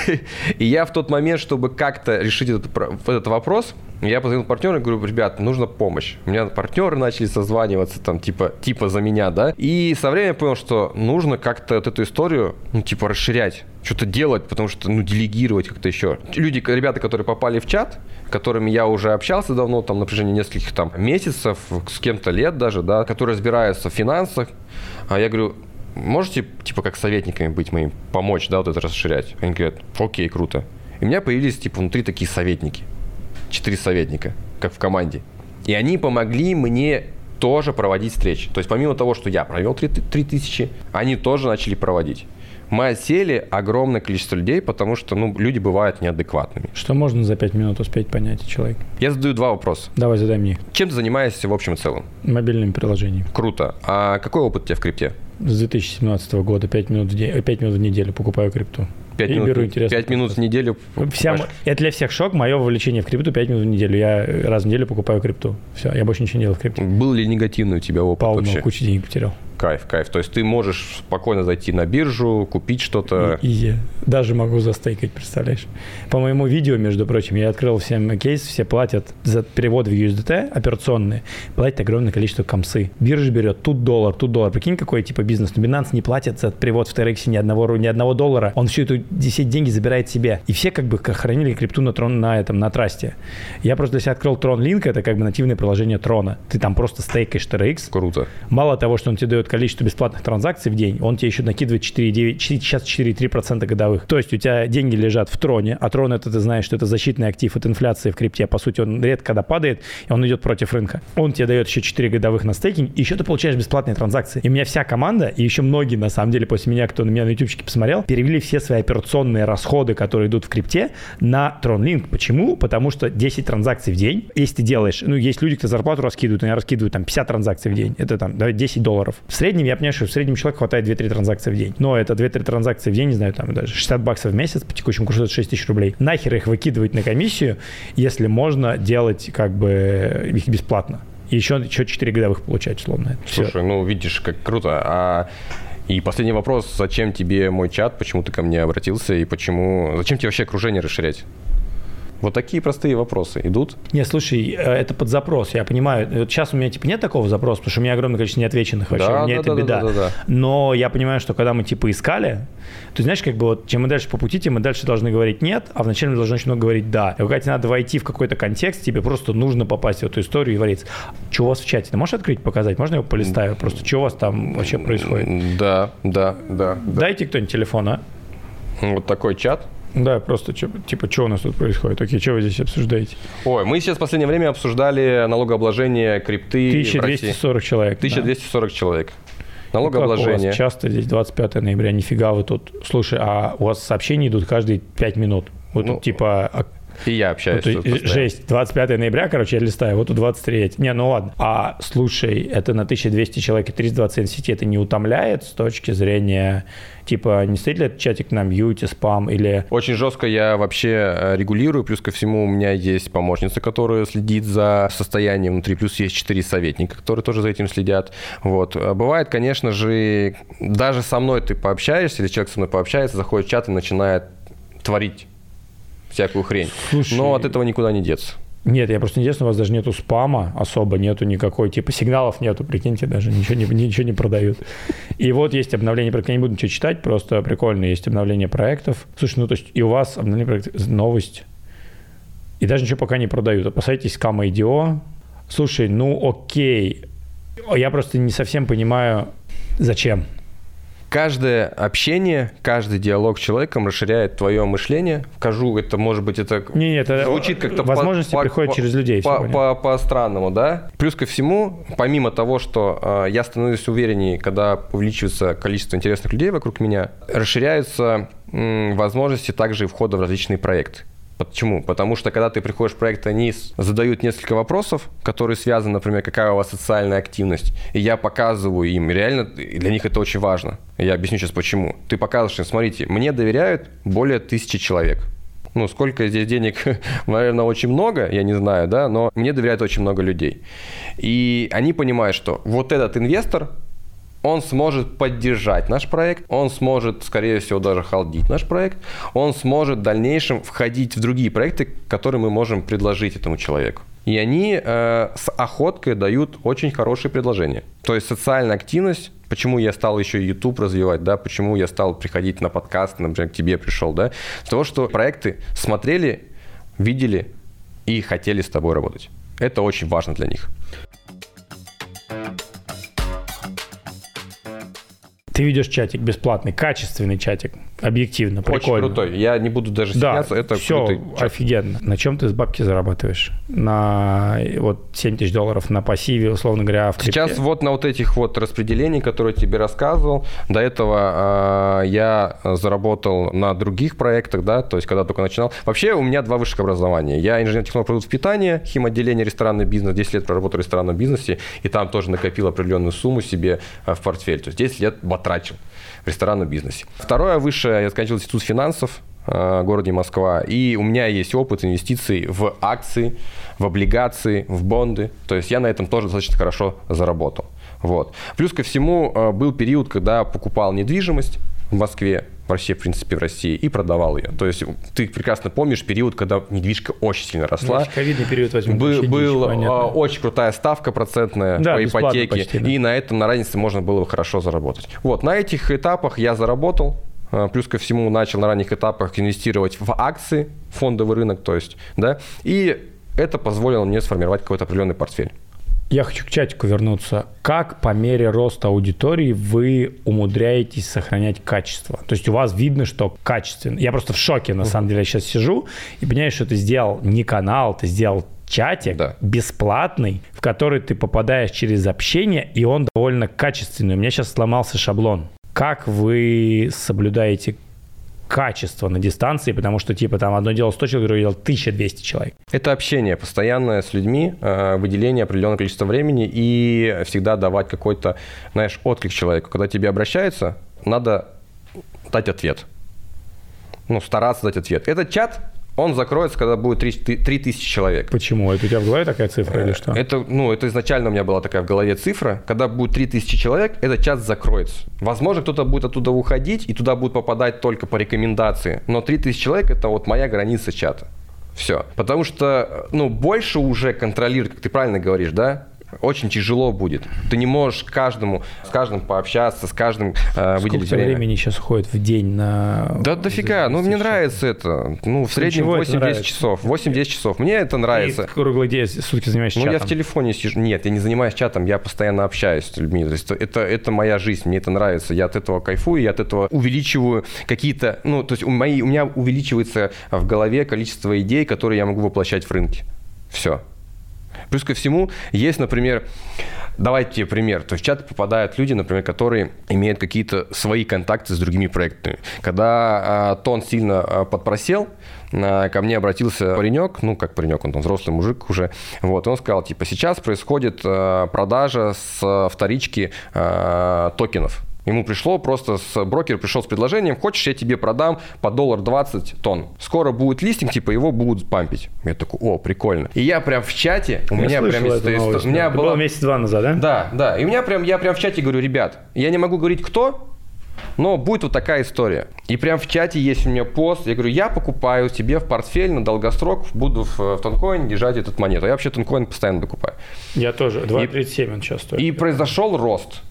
И я в тот момент, чтобы как-то решить этот, этот вопрос, я позвонил партнеру и говорю, ребят, нужна помощь. У меня партнеры начали созваниваться, там, типа, типа за меня, да. И со временем я понял, что нужно как-то вот эту историю, ну, типа, расширять, что-то делать, потому что, ну, делегировать как-то еще. Люди, ребята, которые попали в чат, которыми я уже общался давно, там, на протяжении нескольких там месяцев, с кем-то лет даже, да, которые разбираются в финансах, а я говорю, можете, типа, как советниками быть моим, помочь, да, вот это расширять? Они говорят, окей, круто. И у меня появились, типа, внутри такие советники четыре советника, как в команде. И они помогли мне тоже проводить встречи. То есть помимо того, что я провел 3000, они тоже начали проводить. Мы отсели огромное количество людей, потому что ну, люди бывают неадекватными.
Что можно за 5 минут успеть понять человек?
Я задаю два вопроса.
Давай, задай мне.
Чем ты занимаешься в общем и целом?
Мобильными приложениями.
Круто. А какой опыт у тебя в крипте?
С 2017 года 5 минут в, день, 5 минут в неделю покупаю крипту.
5 и минут, беру интересно. 5 минут в неделю.
Вся, это для всех шок. Мое вовлечение в крипту 5 минут в неделю. Я раз в неделю покупаю крипту. Все, я больше ничего не делаю в крипте.
Был ли негативный у тебя опыт
Полно,
вообще?
кучу денег потерял.
Кайф, кайф. То есть ты можешь спокойно зайти на биржу, купить что-то.
И, даже могу застейкать, представляешь? По моему видео, между прочим, я открыл всем кейс, все платят за перевод в USDT операционные, платят огромное количество комсы. Биржа берет тут доллар, тут доллар. Прикинь, какой типа бизнес. Но Binance не платит за перевод в TRX ни одного, ни одного доллара. Он всю эту 10 деньги забирает себе. И все как бы хранили крипту на, трон, на этом, на трасте. Я просто для себя открыл Tron Link, это как бы нативное приложение Трона. Ты там просто стейкаешь TRX.
Круто.
Мало того, что он тебе дает количество бесплатных транзакций в день, он тебе еще накидывает 4,9, сейчас 4,3% годовых. То есть у тебя деньги лежат в троне, а трон это ты знаешь, что это защитный актив от инфляции в крипте. По сути, он редко когда падает, и он идет против рынка. Он тебе дает еще 4 годовых на стейкинг, и еще ты получаешь бесплатные транзакции. И у меня вся команда, и еще многие, на самом деле, после меня, кто на меня на ютубчике посмотрел, перевели все свои операционные расходы, которые идут в крипте, на TronLink. Почему? Потому что 10 транзакций в день, если ты делаешь, ну, есть люди, кто зарплату раскидывают, они раскидывают там 50 транзакций в день, это там, давай 10 долларов. В среднем, я понимаю, что в среднем человеку хватает 2-3 транзакции в день. Но это 2-3 транзакции в день, не знаю, там даже 60 баксов в месяц, по текущему курсу это 6 тысяч рублей. Нахер их выкидывать на комиссию, если можно делать как бы их бесплатно. И еще, еще 4 годовых получать, условно.
Слушай, Все. ну видишь, как круто. А и последний вопрос, зачем тебе мой чат, почему ты ко мне обратился и почему, зачем тебе вообще окружение расширять? Вот такие простые вопросы идут.
Не, слушай, э, это под запрос, я понимаю. Вот сейчас у меня типа нет такого запроса, потому что у меня огромное количество неотвеченных вообще, да, мне да, это да, беда. Да, да, да. Но я понимаю, что когда мы типа искали, то знаешь, как бы вот чем мы дальше по пути, тем мы дальше должны говорить нет, а вначале мы должны очень много говорить да. И когда тебе надо войти в какой-то контекст, тебе просто нужно попасть в эту историю и говорить, что у вас в чате, ты можешь открыть, показать? Можно я его полистаю? Просто что у вас там вообще происходит?
Да, да, да.
Дайте кто-нибудь телефон, а?
Вот такой чат.
Да, просто типа, что у нас тут происходит? Окей, что вы здесь обсуждаете?
Ой, мы сейчас в последнее время обсуждали налогообложение крипты
1240 человек.
1240 да. человек. Налогообложение. Ну,
часто здесь 25 ноября, нифига вы тут. Слушай, а у вас сообщения идут каждые 5 минут? Вот ну, тут типа а
и я общаюсь.
Вот, тут жесть. 25 ноября, короче, я листаю, вот у 23. Не, ну ладно. А слушай, это на 1200 человек и 320 сети, это не утомляет с точки зрения, типа, не стоит ли этот чатик на мьюте, спам или...
Очень жестко я вообще э, регулирую, плюс ко всему у меня есть помощница, которая следит за состоянием внутри, плюс есть 4 советника, которые тоже за этим следят. Вот. А бывает, конечно же, даже со мной ты пообщаешься, или человек со мной пообщается, заходит в чат и начинает творить всякую хрень. Слушай, Но от этого никуда не деться.
Нет, я просто не интересно, у вас даже нету спама особо, нету никакой, типа сигналов нету, прикиньте, даже ничего не, ничего не продают. И вот есть обновление проекта, я не буду ничего читать, просто прикольно, есть обновление проектов. Слушай, ну то есть и у вас обновление проектов, новость, и даже ничего пока не продают. Опасайтесь скама IDO. Слушай, ну окей, я просто не совсем понимаю, зачем.
Каждое общение, каждый диалог с человеком расширяет твое мышление. Скажу, это может быть, это,
не, не, это звучит как-то Возможности по, приходят по, через людей.
По, по, по странному, да. Плюс ко всему, помимо того, что э, я становлюсь увереннее, когда увеличивается количество интересных людей вокруг меня, расширяются возможности также и входа в различные проекты. Почему? Потому что когда ты приходишь в проект, они задают несколько вопросов, которые связаны, например, какая у вас социальная активность. И я показываю им, реально для них это очень важно. Я объясню сейчас почему. Ты показываешь им, смотрите, мне доверяют более тысячи человек. Ну, сколько здесь денег, наверное, очень много, я не знаю, да, но мне доверяют очень много людей. И они понимают, что вот этот инвестор, он сможет поддержать наш проект, он сможет, скорее всего, даже халдить наш проект, он сможет в дальнейшем входить в другие проекты, которые мы можем предложить этому человеку. И они э, с охоткой дают очень хорошие предложения. То есть социальная активность, почему я стал еще YouTube развивать, да, почему я стал приходить на подкаст, например, к тебе пришел, да, с того, что проекты смотрели, видели и хотели с тобой работать. Это очень важно для них.
Ты ведешь чатик бесплатный, качественный чатик, объективно, прикольно.
Очень крутой. Я не буду даже
стесняться, да, это все крутой чат. офигенно. На чем ты с бабки зарабатываешь? На вот 7 тысяч долларов на пассиве, условно говоря, в
крипте. Сейчас вот на вот этих вот распределениях, которые я тебе рассказывал, до этого э, я заработал на других проектах, да, то есть когда только начинал. Вообще у меня два высших образования. Я инженер-технолог продуктов питания, химотделение, ресторанный бизнес, 10 лет проработал в ресторанном бизнесе, и там тоже накопил определенную сумму себе э, в портфель. То есть 10 лет потрачил в ресторанном бизнесе. Второе высшее, я заканчивал институт финансов э, в городе Москва, и у меня есть опыт инвестиций в акции, в облигации, в бонды. То есть я на этом тоже достаточно хорошо заработал. Вот. Плюс ко всему э, был период, когда покупал недвижимость в Москве, вообще, в принципе, в России, и продавал ее. То есть ты прекрасно помнишь период, когда недвижка очень сильно росла.
Ковидный период возьмем.
Был, был а, очень крутая ставка процентная да, по ипотеке, почти, да. и на этом, на разнице можно было бы хорошо заработать. Вот, на этих этапах я заработал, а, плюс ко всему начал на ранних этапах инвестировать в акции, фондовый рынок, то есть, да, и это позволило мне сформировать какой-то определенный портфель.
Я хочу к чатику вернуться. Как по мере роста аудитории вы умудряетесь сохранять качество? То есть у вас видно, что качественно. Я просто в шоке, на самом деле, я сейчас сижу и понимаю, что ты сделал не канал, ты сделал чатик да. бесплатный, в который ты попадаешь через общение, и он довольно качественный. У меня сейчас сломался шаблон. Как вы соблюдаете качество на дистанции, потому что, типа, там одно дело 100 человек, другое дело 1200 человек.
Это общение постоянное с людьми, э, выделение определенного количества времени и всегда давать какой-то, знаешь, отклик человеку. Когда тебе обращаются, надо дать ответ. Ну, стараться дать ответ. Этот чат он закроется, когда будет 3000 человек.
Почему? Это у тебя в голове такая цифра или э, что?
Это, ну, это изначально у меня была такая в голове цифра. Когда будет 3000 человек, этот чат закроется. Возможно, кто-то будет оттуда уходить, и туда будет попадать только по рекомендации. Но 3000 человек – это вот моя граница чата. Все. Потому что, ну, больше уже контролировать, как ты правильно говоришь, да, очень тяжело будет. Ты не можешь каждому, с каждым пообщаться, с каждым э, выделить
время. времени сейчас уходит в день на...
Да дофига, ну мне нравится это. Ну, в среднем 8-10 часов. 8-10 часов. Мне это нравится.
Ты круглый день, сутки занимаешься
Ну,
чатом.
я в телефоне сижу. Нет, я не занимаюсь чатом, я постоянно общаюсь с людьми. То есть это, это моя жизнь, мне это нравится. Я от этого кайфую, я от этого увеличиваю какие-то... Ну, то есть у, мои, у меня увеличивается в голове количество идей, которые я могу воплощать в рынке. Все. Плюс ко всему, есть, например, давайте пример. То есть в чат попадают люди, например, которые имеют какие-то свои контакты с другими проектами. Когда а, тон сильно а, подпросел, а, ко мне обратился паренек, ну, как паренек, он там взрослый мужик уже, вот, и он сказал, типа, сейчас происходит а, продажа с вторички а, токенов Ему пришло просто с брокер пришел с предложением, хочешь, я тебе продам по доллар 20 тонн. Скоро будет листинг, типа его будут пампить. Я такой, о, прикольно. И я прям в чате, у я меня прям
есть, новость, у меня да. было месяц два назад, да?
Да, да. И у меня прям, я прям в чате говорю, ребят, я не могу говорить кто, но будет вот такая история. И прям в чате есть у меня пост. Я говорю, я покупаю себе в портфель на долгосрок, буду в, в тонкоине держать этот монету. Я вообще тонкоин постоянно докупаю.
Я тоже. 2,37 он сейчас стоит.
И произошел рост.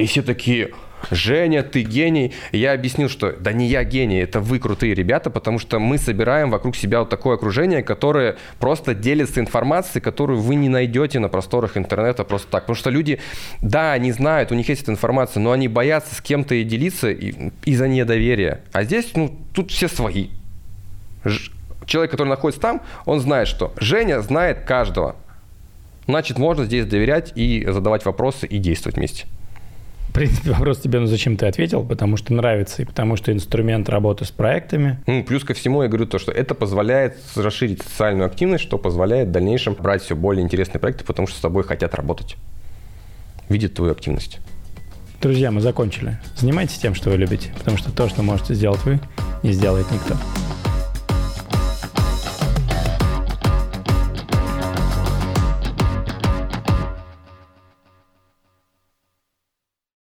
И все такие, Женя, ты гений. Я объяснил, что да не я гений, это вы крутые ребята, потому что мы собираем вокруг себя вот такое окружение, которое просто делится информацией, которую вы не найдете на просторах интернета просто так. Потому что люди, да, они знают, у них есть эта информация, но они боятся с кем-то и делиться из-за недоверия. А здесь, ну, тут все свои. Человек, который находится там, он знает, что Женя знает каждого. Значит, можно здесь доверять и задавать вопросы и действовать вместе.
В принципе, вопрос тебе, ну зачем ты ответил? Потому что нравится и потому что инструмент работы с проектами.
Ну, плюс ко всему я говорю то, что это позволяет расширить социальную активность, что позволяет в дальнейшем брать все более интересные проекты, потому что с тобой хотят работать. Видят твою активность.
Друзья, мы закончили. Занимайтесь тем, что вы любите, потому что то, что можете сделать вы, не сделает никто.